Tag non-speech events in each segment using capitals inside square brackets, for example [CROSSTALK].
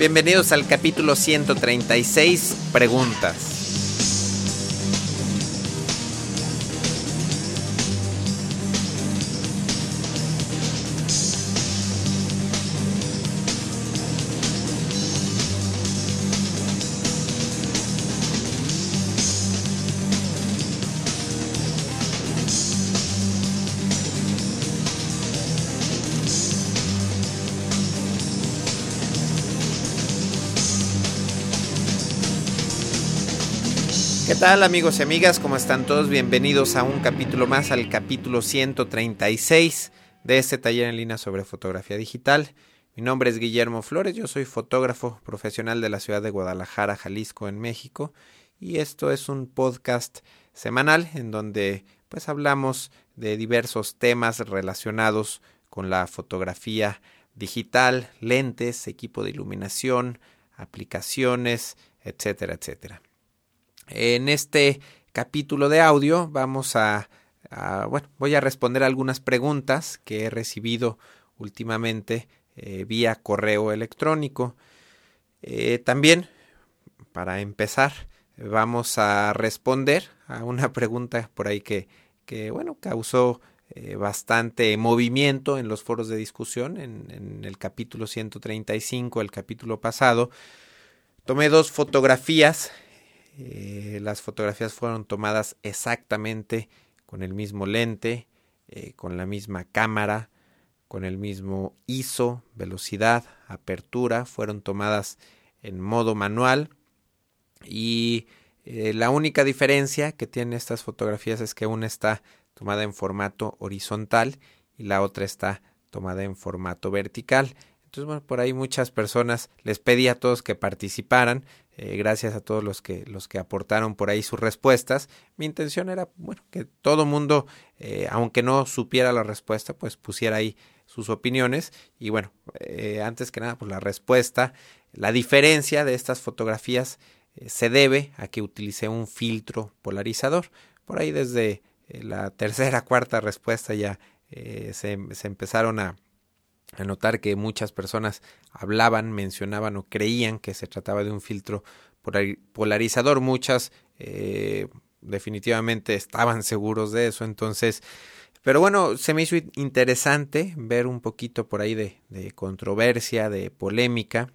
Bienvenidos al capítulo 136, preguntas. Tal amigos y amigas? ¿Cómo están todos? Bienvenidos a un capítulo más, al capítulo 136 de este taller en línea sobre fotografía digital. Mi nombre es Guillermo Flores, yo soy fotógrafo profesional de la ciudad de Guadalajara, Jalisco, en México. Y esto es un podcast semanal en donde pues hablamos de diversos temas relacionados con la fotografía digital, lentes, equipo de iluminación, aplicaciones, etcétera, etcétera. En este capítulo de audio vamos a, bueno, voy a responder algunas preguntas que he recibido últimamente eh, vía correo electrónico. Eh, también, para empezar, vamos a responder a una [LAUGHS] pregunta por ahí que, que bueno, causó eh, bastante movimiento en los foros de discusión en, en el capítulo 135, el capítulo pasado. Tomé dos fotografías eh, las fotografías fueron tomadas exactamente con el mismo lente, eh, con la misma cámara, con el mismo ISO, velocidad, apertura, fueron tomadas en modo manual y eh, la única diferencia que tienen estas fotografías es que una está tomada en formato horizontal y la otra está tomada en formato vertical. Entonces, bueno, por ahí muchas personas les pedí a todos que participaran. Eh, gracias a todos los que, los que aportaron por ahí sus respuestas. Mi intención era, bueno, que todo mundo, eh, aunque no supiera la respuesta, pues pusiera ahí sus opiniones. Y bueno, eh, antes que nada, pues la respuesta, la diferencia de estas fotografías se debe a que utilicé un filtro polarizador. Por ahí desde la tercera, [LAUGHS] cuarta respuesta ya se, se empezaron a a notar que muchas personas hablaban, mencionaban o creían que se trataba de un filtro polarizador. Muchas eh, definitivamente estaban seguros de eso. Entonces, pero bueno, se me hizo interesante ver un poquito por ahí de, controversia, de polémica.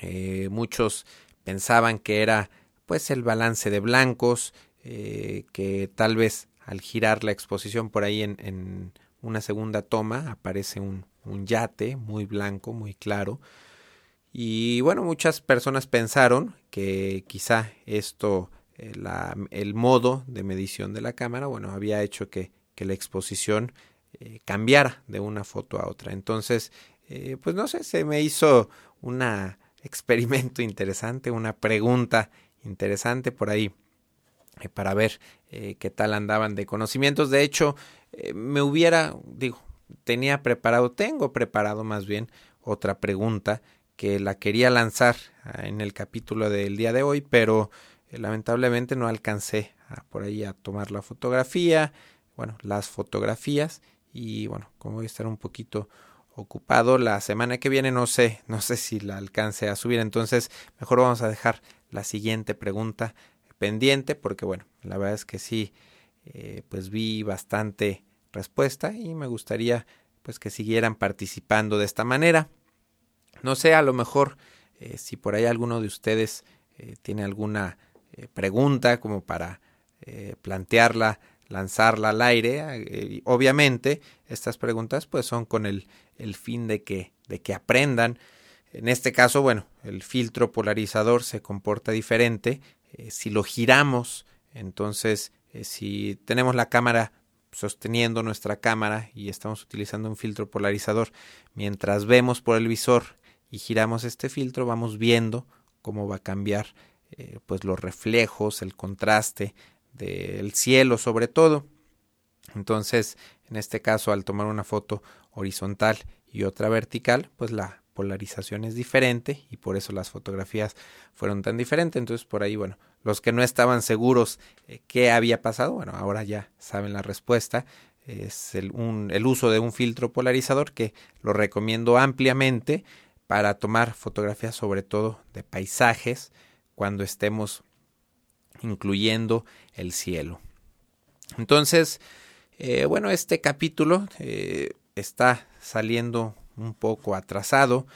Eh, muchos pensaban que era pues el balance de blancos, eh, que tal vez al girar la exposición por ahí en, en una segunda toma aparece un, un yate muy blanco, muy claro. Y bueno, muchas personas pensaron que quizá esto, eh, el modo de medición de la cámara, bueno, había hecho que, que la exposición eh, cambiara de una foto a otra. Entonces, eh, pues no sé, se me hizo un experimento interesante, una pregunta interesante por ahí para ver qué tal andaban de conocimientos. De hecho, me hubiera, digo, tenía preparado, tengo preparado más bien otra pregunta que la quería lanzar ah, en el capítulo del día de hoy, pero eh, lamentablemente no alcancé a, por ahí a tomar la fotografía, bueno, las fotografías y bueno, como voy a estar un poquito ocupado la semana que viene no sé, no sé si la alcance a subir, entonces mejor vamos a dejar la siguiente pregunta pendiente porque bueno, la verdad es que sí, eh, pues vi bastante respuesta y me gustaría pues que siguieran participando de esta manera. No sé, a lo mejor eh, si por ahí alguno de ustedes eh, tiene alguna pregunta como para plantearla, lanzarla al aire. obviamente estas preguntas pues son con el, el fin de que, de que aprendan. En este caso, bueno, el filtro polarizador se comporta diferente. Si lo giramos, entonces si tenemos la cámara sosteniendo nuestra cámara y estamos utilizando un filtro polarizador, mientras vemos por el visor y giramos este filtro, vamos viendo cómo va a cambiar eh, pues los reflejos, el contraste del cielo sobre todo. Entonces, en este caso, al tomar una foto horizontal y otra vertical, pues la polarización es diferente y por eso las fotografías fueron tan diferentes. Entonces, por ahí, bueno, los que no estaban seguros eh, qué había pasado, bueno, ahora ya saben la respuesta. Es el, uso de un filtro polarizador que lo recomiendo ampliamente para tomar fotografías sobre todo de paisajes cuando estemos incluyendo el cielo. Entonces, eh, bueno, este capítulo eh, está saliendo un poco atrasado.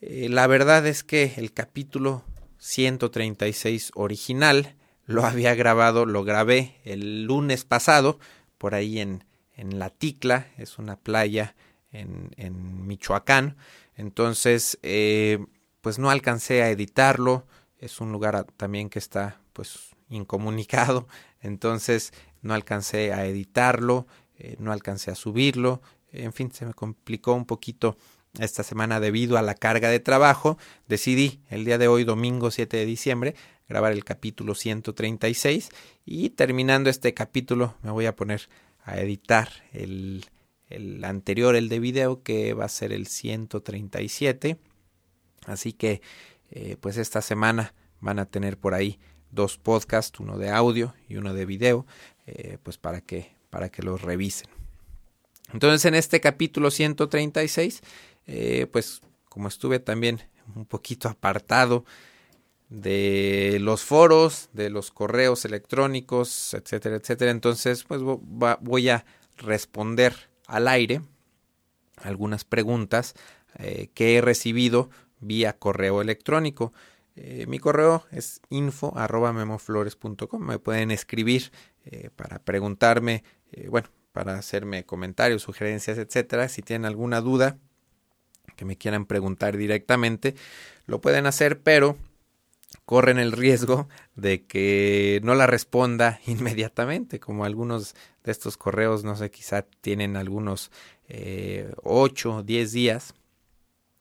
Eh, la verdad es que el capítulo 136 original lo había grabado, lo grabé el lunes pasado, por ahí en, en La Ticla, es una playa en, en Michoacán. Entonces, pues no alcancé a editarlo. Es un lugar también que está pues incomunicado. [LAUGHS] Entonces, no alcancé a editarlo, eh, no alcancé a subirlo, en fin, se me complicó un poquito esta semana debido a la carga de trabajo. Decidí el día de hoy, domingo 7 de diciembre, grabar el capítulo 136 y terminando este capítulo me voy a poner a editar el, anterior, el de video, que va a ser el 137. Así que, eh, pues esta semana van a tener por ahí dos podcasts, uno de audio y uno de video. Eh, pues para que, para que los revisen. Entonces en este capítulo 136, eh, pues como estuve también un poquito apartado de los foros, de los correos electrónicos, etcétera, etcétera, entonces pues voy a responder al aire algunas preguntas eh, que he recibido vía correo electrónico. mi correo es info arroba memoflores.com. Me pueden escribir eh, para preguntarme, eh, bueno, para hacerme comentarios, sugerencias, etcétera. Si tienen alguna duda que me quieran preguntar directamente, lo pueden hacer, pero corren el riesgo de que no la responda [LAUGHS] inmediatamente, como algunos de estos correos, no sé, quizá tienen algunos eh, 8 o 10 días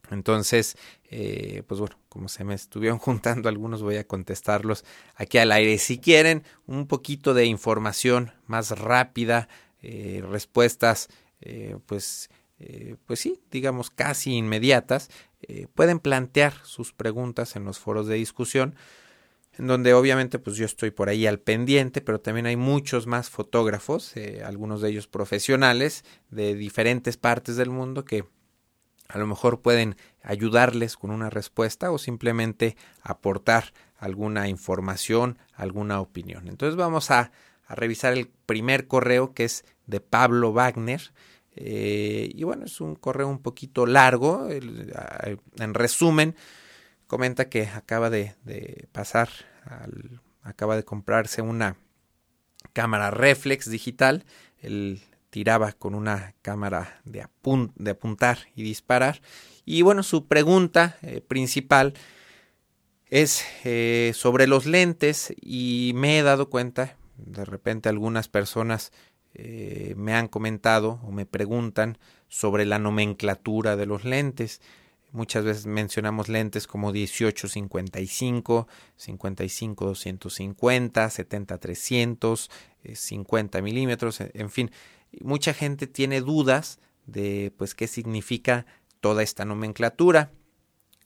entonces, eh, pues bueno, como se me estuvieron [LAUGHS] juntando algunos, voy a contestarlos aquí al aire. Si quieren un poquito de información más rápida, eh, respuestas, eh, pues, pues sí, digamos casi inmediatas, pueden plantear sus preguntas en los foros de discusión en donde obviamente pues yo estoy por ahí al pendiente, pero también hay muchos más fotógrafos, algunos de ellos profesionales de diferentes partes del mundo que a lo mejor pueden ayudarles con una respuesta o simplemente aportar alguna información, alguna opinión. Entonces vamos a, revisar el primer correo que es de Pablo Wagner. Eh, y bueno, es un correo un poquito largo. en resumen, comenta que acaba de, pasar, acaba de comprarse una cámara reflex digital. El tiraba con una cámara de, apuntar y disparar. Y bueno, su pregunta eh, principal es eh, sobre los lentes y me he dado cuenta, de repente algunas personas eh, me han comentado o me preguntan sobre la nomenclatura de los lentes. Muchas veces mencionamos lentes como 1855, 55 250, 70 300, 50 milímetros, en fin mucha gente tiene dudas de pues qué significa toda esta nomenclatura.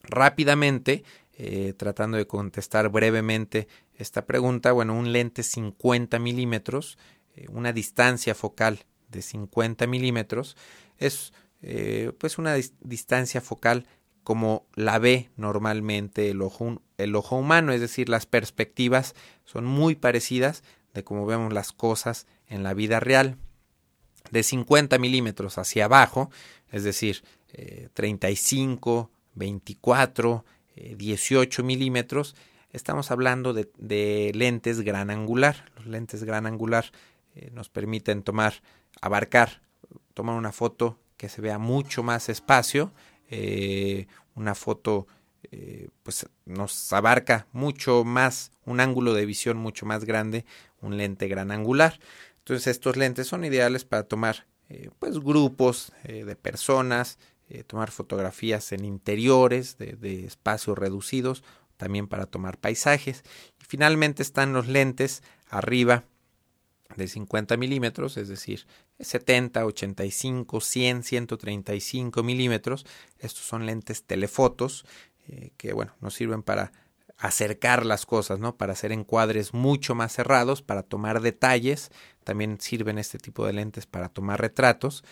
Rápidamente, eh, tratando de contestar brevemente esta pregunta, bueno, un lente 50 milímetros, eh, una distancia focal de 50 milímetros, es eh, pues una distancia focal como la ve normalmente el ojo, el ojo humano, es decir, las perspectivas son muy parecidas de cómo vemos las cosas en la vida real de 50 milímetros hacia abajo, es decir, 35, 24, 18 milímetros, estamos hablando de, lentes gran angular. Los lentes gran angular eh, nos permiten tomar, abarcar, tomar una foto que se vea mucho más espacio, eh, una foto eh, pues nos abarca mucho más, un ángulo de visión mucho más grande, un lente gran angular. Entonces estos lentes son ideales para tomar pues grupos de personas, tomar fotografías en interiores de, espacios reducidos, también para tomar paisajes. Y finalmente están los lentes arriba de 50 milímetros, es decir, 70, 85, 100, 135 milímetros. Estos son lentes telefotos que bueno, nos sirven para acercar las cosas, ¿no? Para hacer encuadres mucho más cerrados, para tomar detalles. También sirven este tipo de lentes para tomar retratos.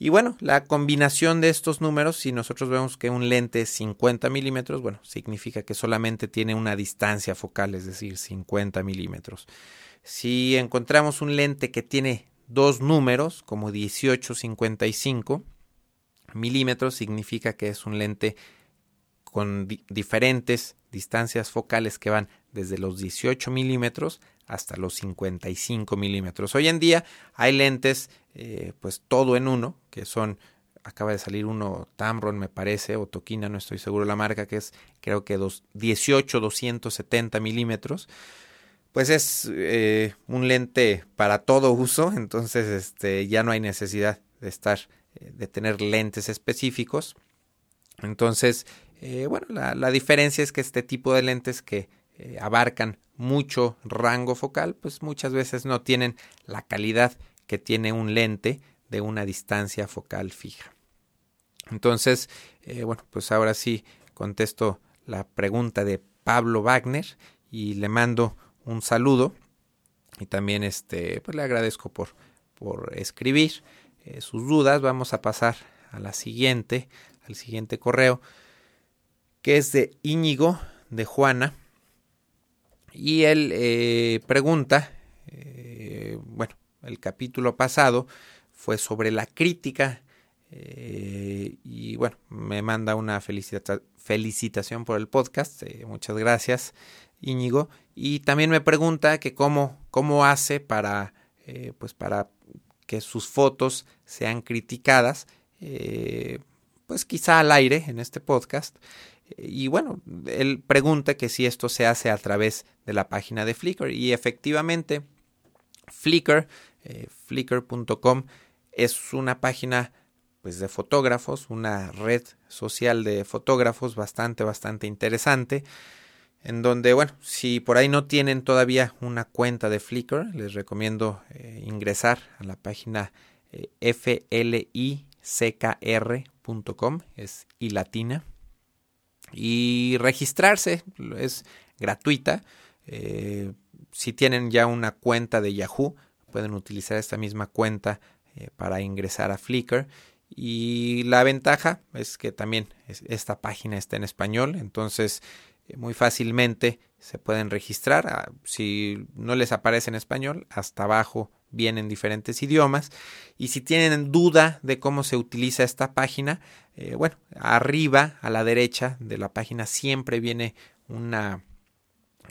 Y bueno, la combinación de estos números, si nosotros vemos que un lente es 50 milímetros, bueno, significa que solamente tiene una distancia focal, es decir, 50 milímetros. Si encontramos un lente que tiene dos números, como 18-55 milímetros, significa que es un lente con diferentes distancias focales que van desde los 18 milímetros hasta los 55 milímetros. Hoy en día hay lentes, eh, pues todo en uno, que son, acaba de salir uno Tamron, me parece, o Tokina, no estoy seguro la marca, que es creo que dos, 18 270 milímetros. Pues es eh, un lente para todo uso, [LAUGHS] entonces este, ya no hay necesidad de estar, eh, de tener lentes específicos. Entonces, bueno, la, la, diferencia es que este tipo de lentes que abarcan mucho rango focal, pues muchas veces no tienen la calidad que tiene un lente de una distancia focal fija. Entonces, eh, bueno, pues ahora sí contesto la pregunta de Pablo Wagner y le mando un saludo y también este, pues le agradezco por, por escribir eh, sus dudas. Vamos a pasar a la siguiente, al siguiente correo, que es de Íñigo de Juana y él eh, pregunta, eh, bueno, el capítulo pasado fue sobre la crítica eh, y bueno, me manda una felicitación por el podcast, muchas gracias Íñigo, y también me pregunta que cómo, cómo hace para, pues para que sus fotos sean criticadas, pues quizá al aire en este podcast, y bueno, él pregunta que si esto se hace a través de la página de Flickr y efectivamente Flickr, eh, flickr.com es una página pues de fotógrafos, una red social de fotógrafos bastante bastante interesante en donde bueno, si por ahí no tienen todavía una cuenta de Flickr, les recomiendo eh, ingresar a la página eh, flickr.com, es y latina y registrarse es gratuita. Eh, si tienen ya una cuenta de Yahoo, pueden utilizar esta misma cuenta eh, para ingresar a Flickr. Y la ventaja es que también esta página está en español, entonces eh, muy fácilmente se pueden registrar. Ah, si no les aparece en español, hasta abajo vienen diferentes idiomas. Y si tienen duda de cómo se utiliza esta página, eh, bueno, arriba a la derecha de la página siempre viene una,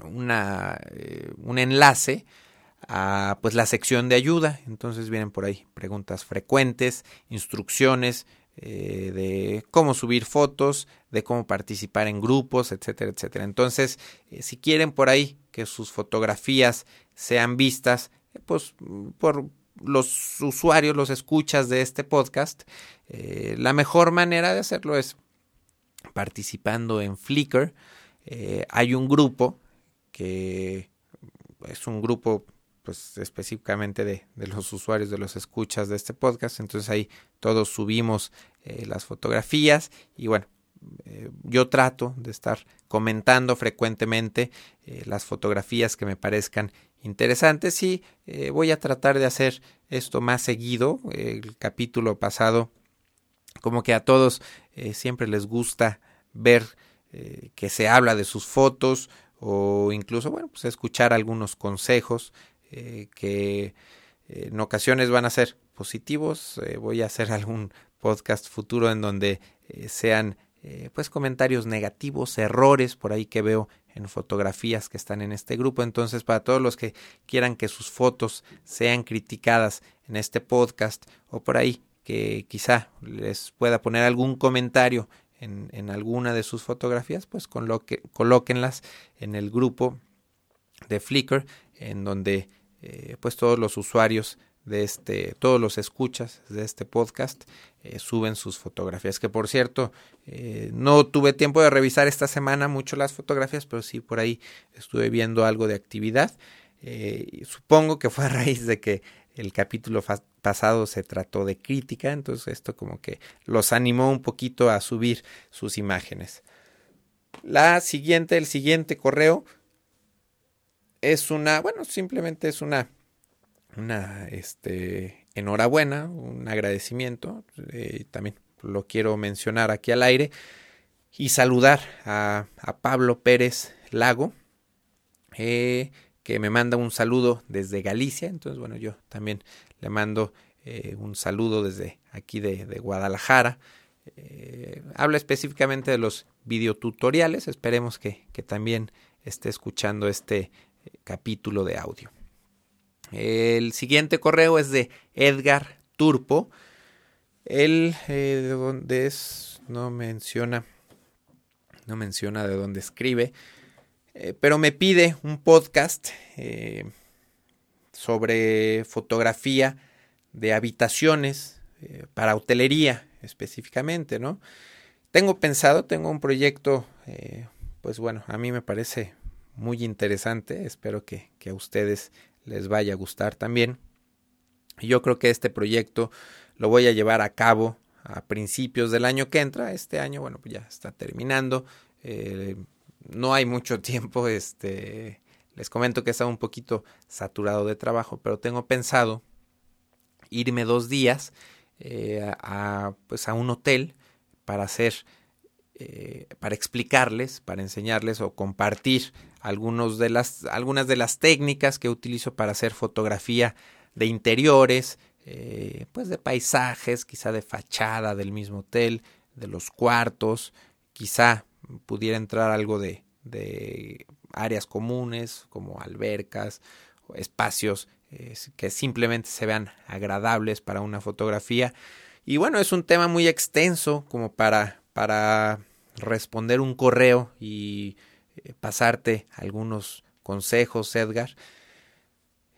una eh, un enlace a pues la sección de ayuda. Entonces vienen por ahí preguntas frecuentes, instrucciones eh, de cómo subir fotos, de cómo participar en grupos, etcétera, etcétera. Entonces, si quieren por ahí que sus fotografías sean vistas, pues por los usuarios, los escuchas de este podcast, eh, la mejor manera de hacerlo es participando en Flickr. Eh, hay un grupo que es un grupo pues específicamente de, los usuarios de los escuchas de este podcast entonces ahí todos subimos eh, las fotografías y bueno yo trato de estar comentando frecuentemente las fotografías que me parezcan interesantes y eh, voy a tratar de hacer esto más seguido. El capítulo pasado, como que a todos eh, siempre les gusta ver eh, que se habla de sus fotos o incluso, bueno, pues escuchar algunos consejos que en ocasiones van a ser positivos. voy a hacer [LAUGHS] algún podcast futuro en donde sean pues comentarios negativos, errores por ahí que veo en fotografías que están en este grupo. Entonces, para todos los que quieran que sus fotos sean criticadas en este podcast o por ahí que quizá les pueda poner algún comentario en, en alguna de sus fotografías, pues coloque, colóquenlas en el grupo de Flickr, en donde eh, pues todos los usuarios de este, todos los escuchas de este podcast eh, suben sus fotografías. Que por cierto, eh, no tuve tiempo de revisar esta semana mucho las fotografías, pero sí por ahí estuve viendo algo de actividad. Eh, supongo que fue a raíz de que el capítulo pasado se trató de crítica, entonces esto como que los animó un poquito a subir sus imágenes. La siguiente, el siguiente correo es una, bueno, simplemente es una una este, enhorabuena, un agradecimiento, eh, también lo quiero mencionar aquí al aire, y saludar a, Pablo Pérez Lago, eh, que me manda un saludo desde Galicia, entonces bueno, yo también le mando eh, un saludo desde aquí de, Guadalajara. habla específicamente de los videotutoriales, esperemos que, que también esté escuchando este capítulo de audio. El siguiente correo es de Edgar Turpo. Él, eh, de dónde es, no menciona, no menciona de dónde escribe, eh, pero me pide un podcast eh, sobre fotografía de habitaciones para hotelería específicamente, ¿no? Tengo pensado, tengo un proyecto, pues bueno, a mí me parece muy interesante, espero que, que a ustedes les vaya a gustar también. Yo creo que este proyecto lo voy a llevar a cabo a principios del año que entra. Este año, bueno, pues ya está terminando. Eh, no hay mucho [LAUGHS] tiempo. Este, les comento que está un poquito saturado de trabajo, pero tengo pensado irme dos días eh, a, pues a un hotel para hacer eh, para explicarles, para enseñarles o compartir algunos de las, algunas de las técnicas que utilizo para hacer fotografía de interiores, eh, pues de paisajes, quizá de fachada del mismo hotel, de los cuartos, quizá pudiera entrar algo de, de áreas comunes como albercas, espacios que simplemente se vean agradables para una fotografía. Y bueno, es un tema muy extenso como para, para responder un correo y pasarte algunos consejos, Edgar.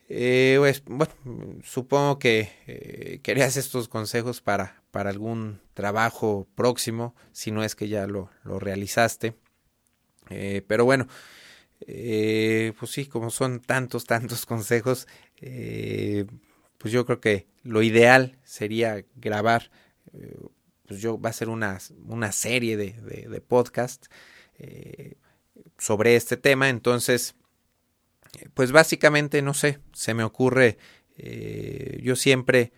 Eh, pues, bueno, supongo que eh, querías estos consejos para, para algún trabajo próximo, si no es que ya lo, lo realizaste. pero bueno, pues sí, como son tantos, tantos [LAUGHS] consejos, pues yo creo que lo ideal sería grabar pues yo va a ser una, una serie de, de, podcast eh, sobre este tema. Entonces, pues básicamente, no sé, se me ocurre, eh, yo siempre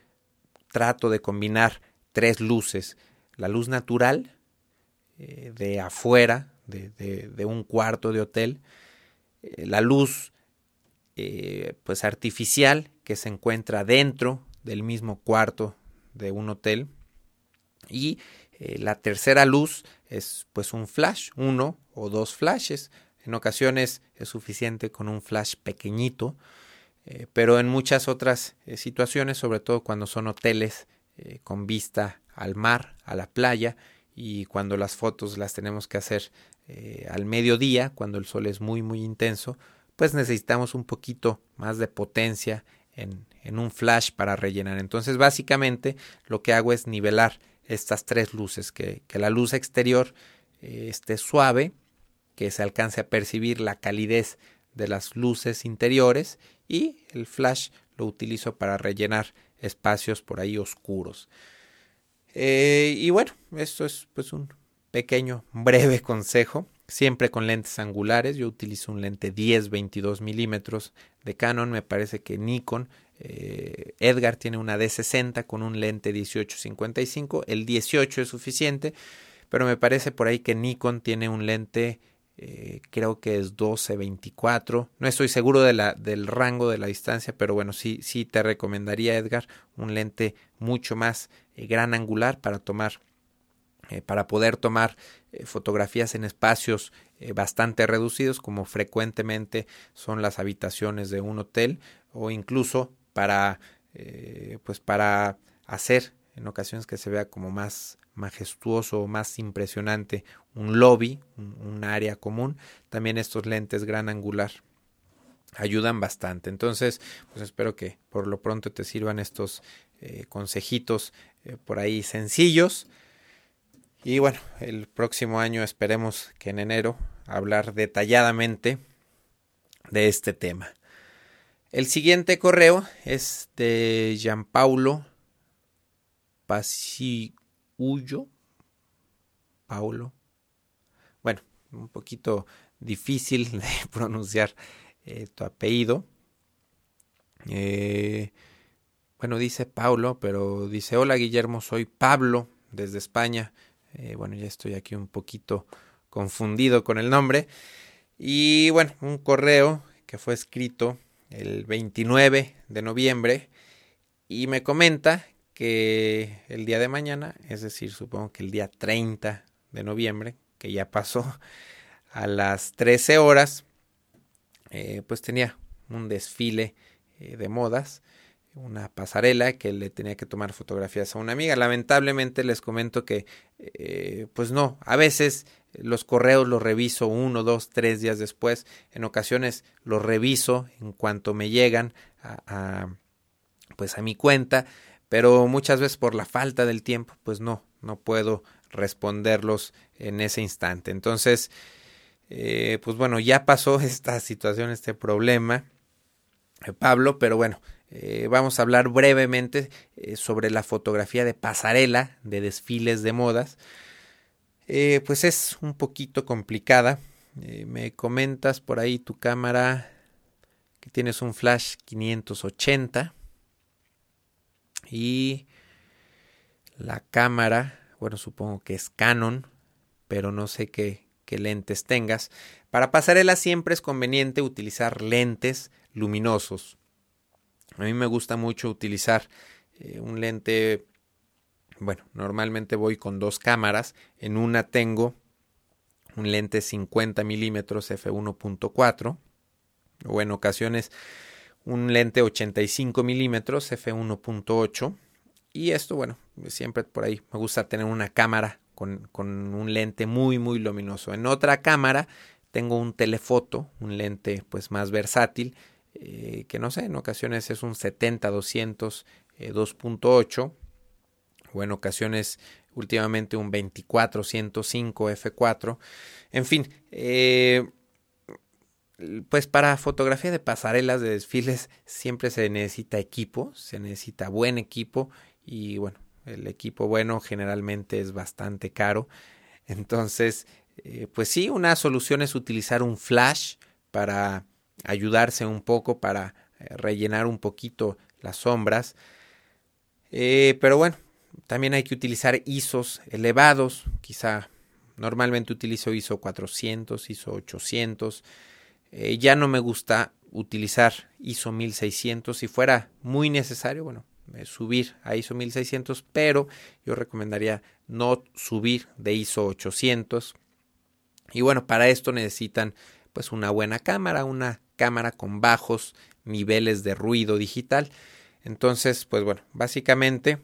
trato de combinar tres luces. La luz natural eh, de afuera, de, de, un cuarto de hotel. la luz pues artificial que se encuentra dentro del mismo cuarto de un hotel y eh, la tercera luz es pues un flash, uno o dos flashes. En ocasiones es suficiente con un flash pequeñito, eh, pero en muchas otras eh, situaciones, sobre todo cuando son hoteles con vista al mar, a la playa, y cuando las fotos las tenemos que hacer al mediodía, cuando el sol es muy muy intenso, pues necesitamos un poquito más de potencia en, en un flash para rellenar. Entonces básicamente lo que hago es nivelar estas tres luces, que, la luz exterior eh, esté suave, que se alcance a percibir la calidez de las luces interiores y el flash lo utilizo para rellenar espacios por ahí oscuros. Eh, y bueno, esto es pues un pequeño, breve [LAUGHS] consejo, siempre con lentes angulares. Yo utilizo un lente 10-22 milímetros de Canon, me parece que Nikon eh, Edgar tiene una D60 con un lente 1855. El 18 es suficiente, pero me parece por ahí que Nikon tiene un lente, eh, creo que es 1224. No estoy seguro de la, del rango de la distancia, pero bueno, sí, sí te recomendaría, Edgar, un lente mucho más eh, gran angular para tomar para poder tomar fotografías en espacios bastante reducidos como frecuentemente son las habitaciones de un hotel o incluso para, eh, pues para hacer en ocasiones que se vea como más majestuoso, más impresionante un lobby, un, área común. También estos lentes gran angular ayudan bastante. Entonces, pues espero que por lo pronto te sirvan estos eh, consejitos eh, por ahí sencillos. Y bueno, el próximo año esperemos que en enero hablar detalladamente de este tema. El siguiente correo es de Gianpaulo Pasiullo. Paulo. Bueno, un poquito difícil de [LAUGHS] pronunciar eh, tu apellido. Eh, bueno, dice Paulo, pero dice, hola Guillermo, soy Pablo desde España. Eh, bueno, ya estoy aquí un poquito confundido con el nombre. Y bueno, un correo que fue escrito el 29 de noviembre y me comenta que el día de mañana, es decir, supongo que el día 30 de noviembre, que ya pasó a las 13 horas, eh, pues tenía un desfile eh, de modas, una pasarela que le tenía que tomar fotografías a una amiga. Lamentablemente les comento que, eh, pues no, a veces los correos los reviso uno, dos, tres días después. En ocasiones los reviso en cuanto me llegan a, pues a mi cuenta, pero muchas veces por la falta del tiempo, pues no, no puedo responderlos en ese instante. Entonces, eh, pues bueno, ya pasó [LAUGHS] esta situación, este problema, eh, Pablo, pero bueno, eh, vamos a hablar brevemente sobre la fotografía de pasarela de desfiles de modas. Pues es un poquito complicada. me comentas por ahí tu cámara que tienes un flash 580 y la cámara, bueno, supongo que es Canon, pero no sé qué, lentes tengas. Para pasarela siempre es conveniente utilizar lentes luminosos. A mí me gusta mucho utilizar eh, un lente, bueno, normalmente voy con dos cámaras. En una tengo un lente 50 milímetros f1.4 o en ocasiones un lente 85 milímetros f1.8 y esto bueno siempre por ahí me gusta tener una cámara con, un lente muy muy luminoso. En otra cámara tengo un telefoto, un lente pues más versátil, eh, que no sé, en ocasiones es un 70-200 2.8 o en ocasiones últimamente un 24-105 f4. En fin, eh, pues para fotografía de pasarelas de desfiles siempre se necesita equipo, se necesita buen equipo y bueno, el equipo bueno generalmente es bastante caro. Entonces, eh, pues sí, una solución es utilizar un flash para ayudarse un poco, para eh, rellenar un poquito las sombras. Pero bueno, también hay que utilizar ISOs elevados, quizá normalmente utilizo ISO 400, ISO 800. ya no me gusta utilizar ISO 1600 si fuera muy necesario, bueno, eh, subir a ISO 1600, pero yo recomendaría no subir de ISO 800. Y bueno, para esto necesitan pues una buena cámara, una cámara con bajos niveles de ruido digital. Entonces, pues bueno, básicamente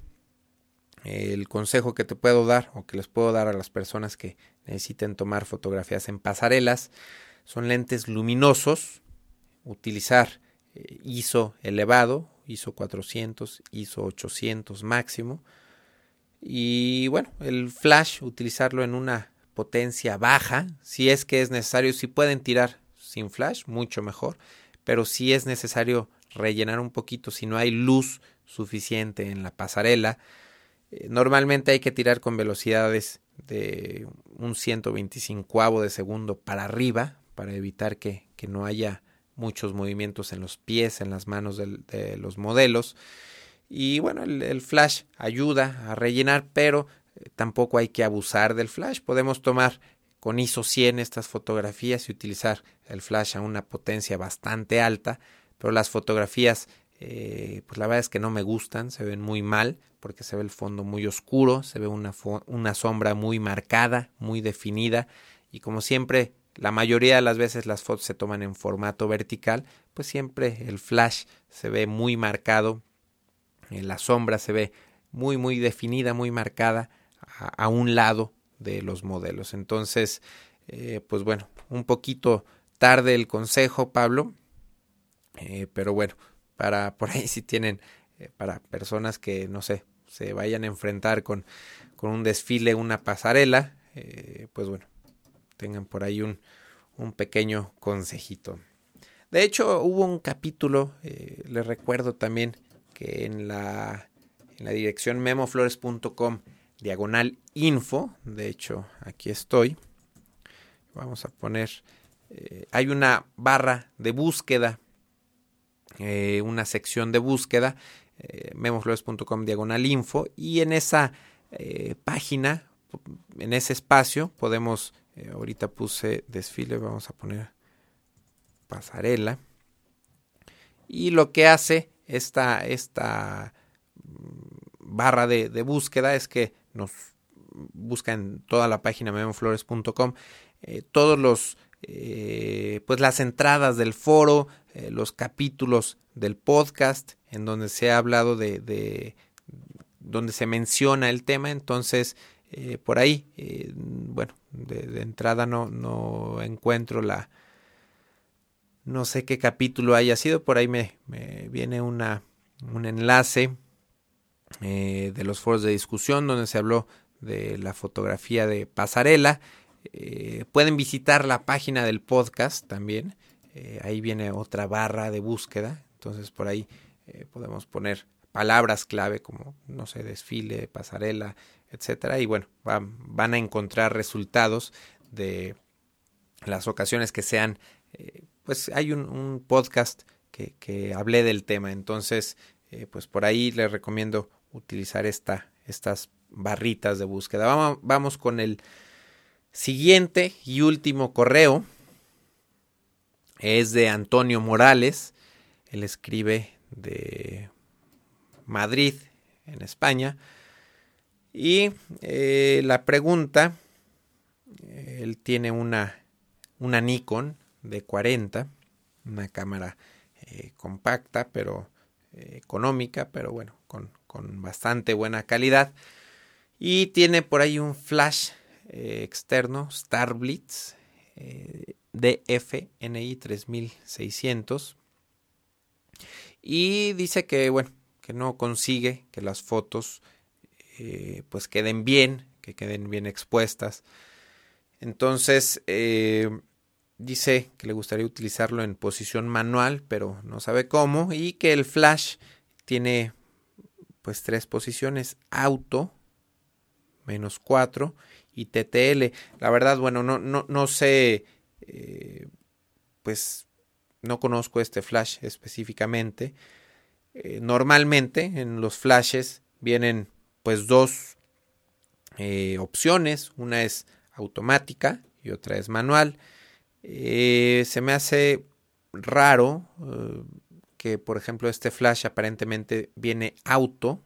el consejo que te puedo dar o que les puedo dar a las personas que necesiten tomar fotografías en pasarelas son lentes luminosos, utilizar eh, ISO elevado, ISO 400, ISO 800 máximo. Y bueno, el flash, utilizarlo en una potencia baja, si es que es necesario, si pueden tirar sin flash, mucho mejor, pero si es necesario rellenar un poquito, si no hay luz suficiente en la pasarela, normalmente hay que tirar con velocidades de un 125 de segundo para arriba, para evitar que, que no haya muchos movimientos en los pies, en las manos de los modelos. Y bueno, el, flash ayuda a rellenar, pero eh, tampoco hay que abusar del flash. Podemos tomar con ISO 100 estas fotografías y utilizar el flash a una potencia bastante alta, pero las fotografías, eh, pues la verdad es que no me gustan, se ven muy mal porque se ve el fondo muy oscuro, se ve una, una sombra muy marcada, muy definida y como siempre la mayoría de las veces las fotos se toman en formato vertical, pues siempre el flash se ve muy marcado, eh, la sombra se ve muy muy definida, muy marcada a, un lado de los modelos. Entonces, eh, pues bueno, un poquito tarde el consejo, Pablo, pero bueno, para por ahí si tienen, para personas que no sé, se vayan a enfrentar con, con un desfile, una pasarela, pues bueno, tengan por ahí un, un pequeño consejito. De hecho, hubo un capítulo, eh, les recuerdo también que en la, en la dirección memoflores.com diagonal info, de hecho aquí estoy, vamos a poner, eh, hay una barra de búsqueda, eh, una sección de búsqueda, eh, memoflores.com diagonal info y en esa eh, página, en ese espacio, podemos, eh, ahorita puse desfile, vamos a poner pasarela. Y lo que hace esta, esta barra de, búsqueda es que nos busca en toda la página memoflores.com todos los eh, pues las entradas del foro, eh, los capítulos del podcast en donde se ha hablado de, de donde se menciona el tema, entonces por ahí, bueno, de, entrada no, no encuentro la, no sé qué capítulo haya sido, por ahí me, me viene una, un enlace eh, de los foros de discusión donde se habló de la fotografía de pasarela. Eh, pueden visitar la página del podcast también. Eh, ahí viene otra barra de búsqueda. Entonces por ahí podemos poner palabras clave como, no sé, desfile, pasarela, etcétera. Y bueno, van, a encontrar resultados de las ocasiones que sean, pues hay un, podcast que, que, hablé del tema. Entonces, pues por ahí les recomiendo utilizar esta, estas barritas de búsqueda. Vamos, vamos con el siguiente y último correo. Es de Antonio Morales. Él escribe de Madrid, en España. Y eh, la pregunta, él tiene una, una Nikon de 40, una cámara eh, compacta, pero eh, económica, pero bueno, con, con bastante buena calidad. Y tiene por ahí un flash eh, externo, Starblitz eh, DFNI 3600. Y dice que, bueno, que no consigue que las fotos eh, pues queden bien, que queden bien expuestas. Entonces, dice que le gustaría utilizarlo en posición manual, pero no sabe cómo. Y que el flash tiene pues tres posiciones, auto, menos cuatro, y TTL. La verdad, bueno, no, no, no sé, eh, pues no conozco este flash específicamente. Eh, normalmente en los flashes vienen pues dos eh, opciones, una es automática y otra es manual. se me hace raro que por ejemplo este flash aparentemente viene auto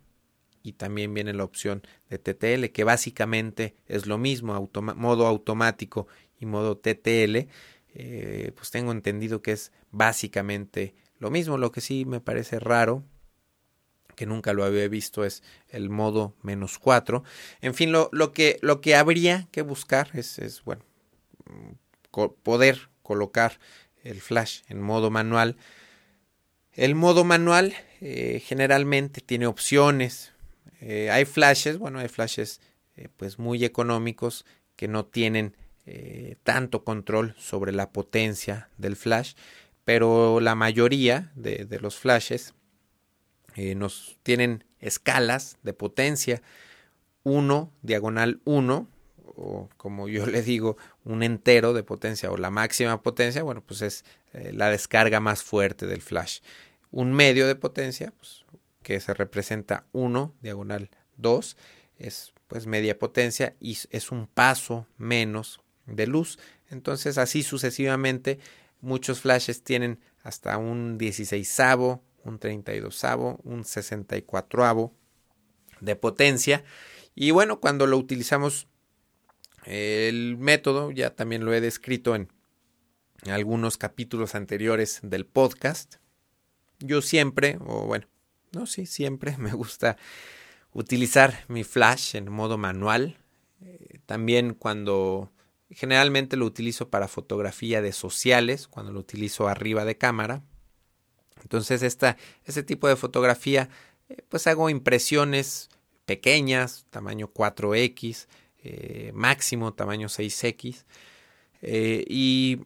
y también viene la opción de TTL que básicamente es lo mismo modo automático y modo TTL eh, pues tengo entendido que es básicamente lo mismo lo que sí me parece raro que nunca lo había visto es el modo menos 4 en fin lo, lo, que, lo que habría que buscar es, es bueno poder colocar el flash en modo manual el modo manual eh, generalmente tiene opciones. Eh, hay flashes, bueno, hay flashes eh, pues muy económicos que no tienen tanto control sobre la potencia del flash, pero la mayoría de, los flashes nos tienen escalas de potencia 1 diagonal 1 o como yo le digo, un entero de potencia o la máxima potencia, bueno, pues es eh, la descarga más fuerte del flash. Un medio de potencia, pues, que se representa 1 diagonal 2, es pues media potencia y es un paso menos de luz. Entonces así sucesivamente muchos flashes tienen hasta un 16 un 32 un 64 de potencia. Y bueno, cuando lo utilizamos el método ya también lo he descrito en algunos capítulos anteriores del podcast. Yo siempre, o bueno, no, sí, siempre [LAUGHS] me gusta utilizar mi flash en modo manual. Eh, también cuando generalmente lo utilizo para fotografía de sociales, cuando lo utilizo arriba de cámara. Entonces, esta, este tipo de fotografía, eh, pues hago impresiones pequeñas, tamaño 4X, eh, máximo tamaño 6X eh, y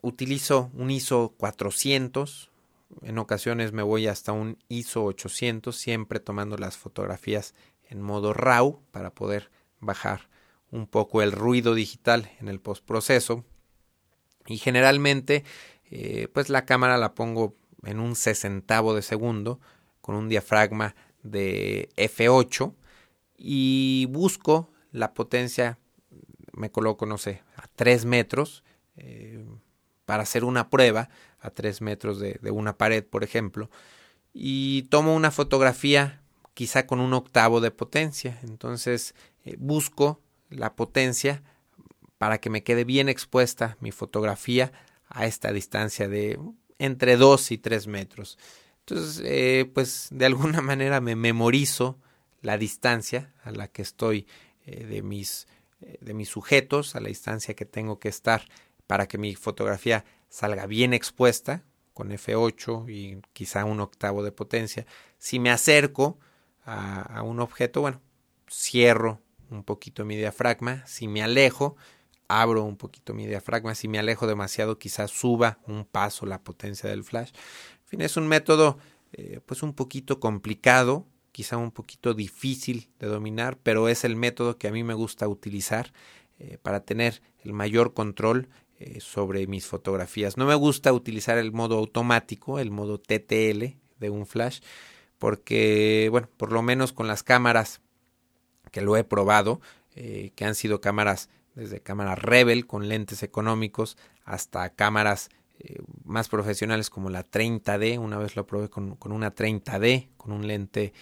utilizo un ISO 400 en ocasiones me voy hasta un ISO 800 siempre tomando las fotografías en modo RAW para poder bajar un poco el ruido digital en el postproceso. Y generalmente eh, pues la cámara la pongo en un sesentavo de segundo con un diafragma de F8 y busco la potencia, me coloco, no sé, a 3 metros eh, para hacer una prueba a 3 metros de, una pared, por ejemplo, y tomo una fotografía quizá con un octavo de potencia. Entonces eh, busco la potencia para que me quede bien expuesta mi fotografía a esta distancia de entre 2 y 3 metros. Entonces, eh, pues de alguna [LAUGHS] manera me memorizo la distancia a la que estoy eh, de, mis, de mis sujetos, a la distancia que tengo que estar para que mi fotografía salga bien expuesta con F8 y quizá un octavo de potencia. Si me acerco a, un objeto, bueno, cierro un poquito mi diafragma. Si me alejo, abro un poquito mi diafragma. Si me alejo demasiado, quizás suba un paso la potencia del flash. En fin, es un método eh, pues un poquito complicado, quizá un poquito difícil de dominar, pero es el método que a mí me gusta utilizar eh, para tener el mayor control eh, sobre mis fotografías. No me gusta utilizar el modo automático, el modo TTL de un flash, porque, bueno, por lo menos con las cámaras que lo he probado, que han sido cámaras desde cámaras Rebel con lentes económicos hasta cámaras eh, más profesionales como la 30D. Una vez lo probé con, una 30D, con un lente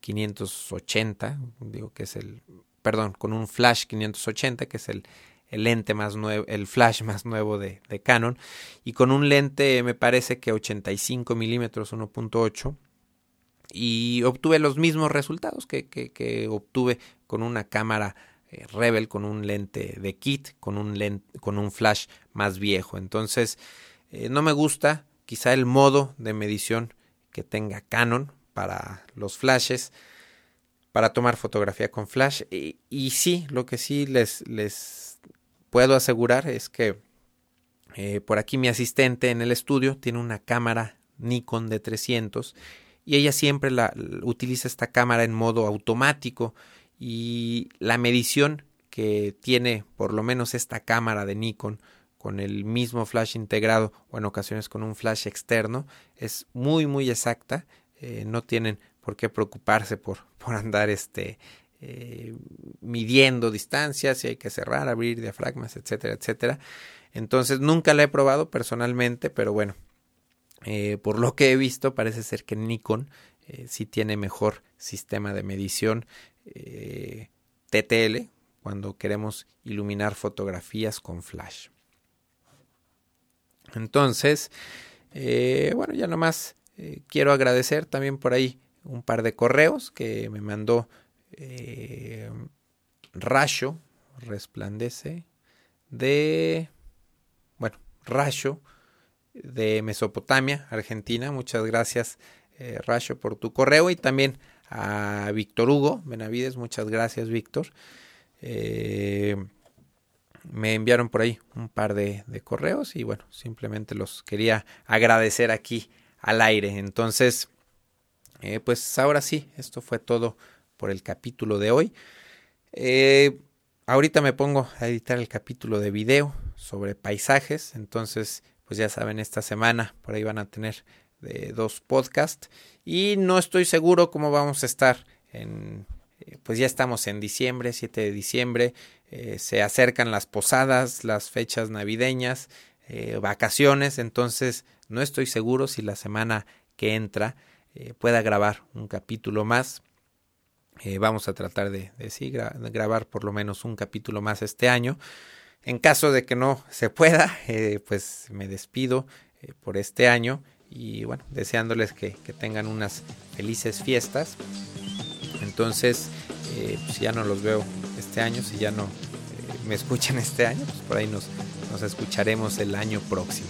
580, eh, digo que es el, perdón, con un flash 580, que es el, el lente más nuevo, el flash [LAUGHS] más nuevo de, Canon, y con un lente me parece que 85 milímetros 1.8 y obtuve los mismos resultados que, que, obtuve con una cámara eh, Rebel con un lente de kit, con un, con un flash más viejo. Entonces, eh, no me gusta quizá el modo de medición que tenga Canon para los flashes, para tomar fotografía con flash. Y, sí, lo que sí les, les puedo asegurar es que eh, por aquí mi asistente en el estudio tiene una cámara Nikon de 300 y ella siempre la, utiliza esta cámara en modo automático y la medición que tiene por lo menos esta cámara de Nikon con el mismo flash integrado o en ocasiones con un flash externo es muy muy exacta eh, no tienen por qué preocuparse por, por andar este eh, midiendo distancias si hay que cerrar abrir diafragmas etcétera etcétera entonces nunca la he probado personalmente pero bueno eh, por lo que he visto parece ser que Nikon sí tiene mejor sistema de medición eh, TTL cuando queremos iluminar fotografías con flash. Entonces, eh, bueno, ya nomás eh, quiero agradecer también por ahí un par de correos que me mandó eh, Rasho, resplandece, de, bueno, Rasho, de Mesopotamia, Argentina. Muchas gracias, Rasho, por tu correo y también a Víctor Hugo Benavides, muchas gracias Víctor. Eh, me enviaron por ahí un par de, correos y bueno, simplemente los quería agradecer aquí al aire. Entonces, eh, pues ahora sí, esto fue todo por el capítulo de hoy. Eh, ahorita me pongo a editar el capítulo de video sobre paisajes, entonces pues ya saben, esta semana por ahí van a tener de dos podcasts. Y no estoy seguro cómo vamos a estar en eh, pues ya estamos en diciembre 7 de diciembre. Eh, se acercan las posadas las fechas navideñas eh, vacaciones. Entonces no estoy seguro si la semana que entra pueda grabar un capítulo más vamos a tratar de, de grabar por lo menos un capítulo más este año en caso de que no se pueda [LAUGHS] pues me despido por este año y bueno, deseándoles que, tengan unas felices fiestas. Entonces, eh, pues, si ya no los veo este año, si ya no eh, me escuchan este año, pues por ahí nos, nos escucharemos el año próximo.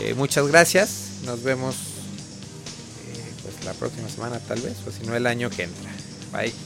Eh, muchas gracias, nos vemos pues la próxima semana tal vez, o si no el año que entra. Bye.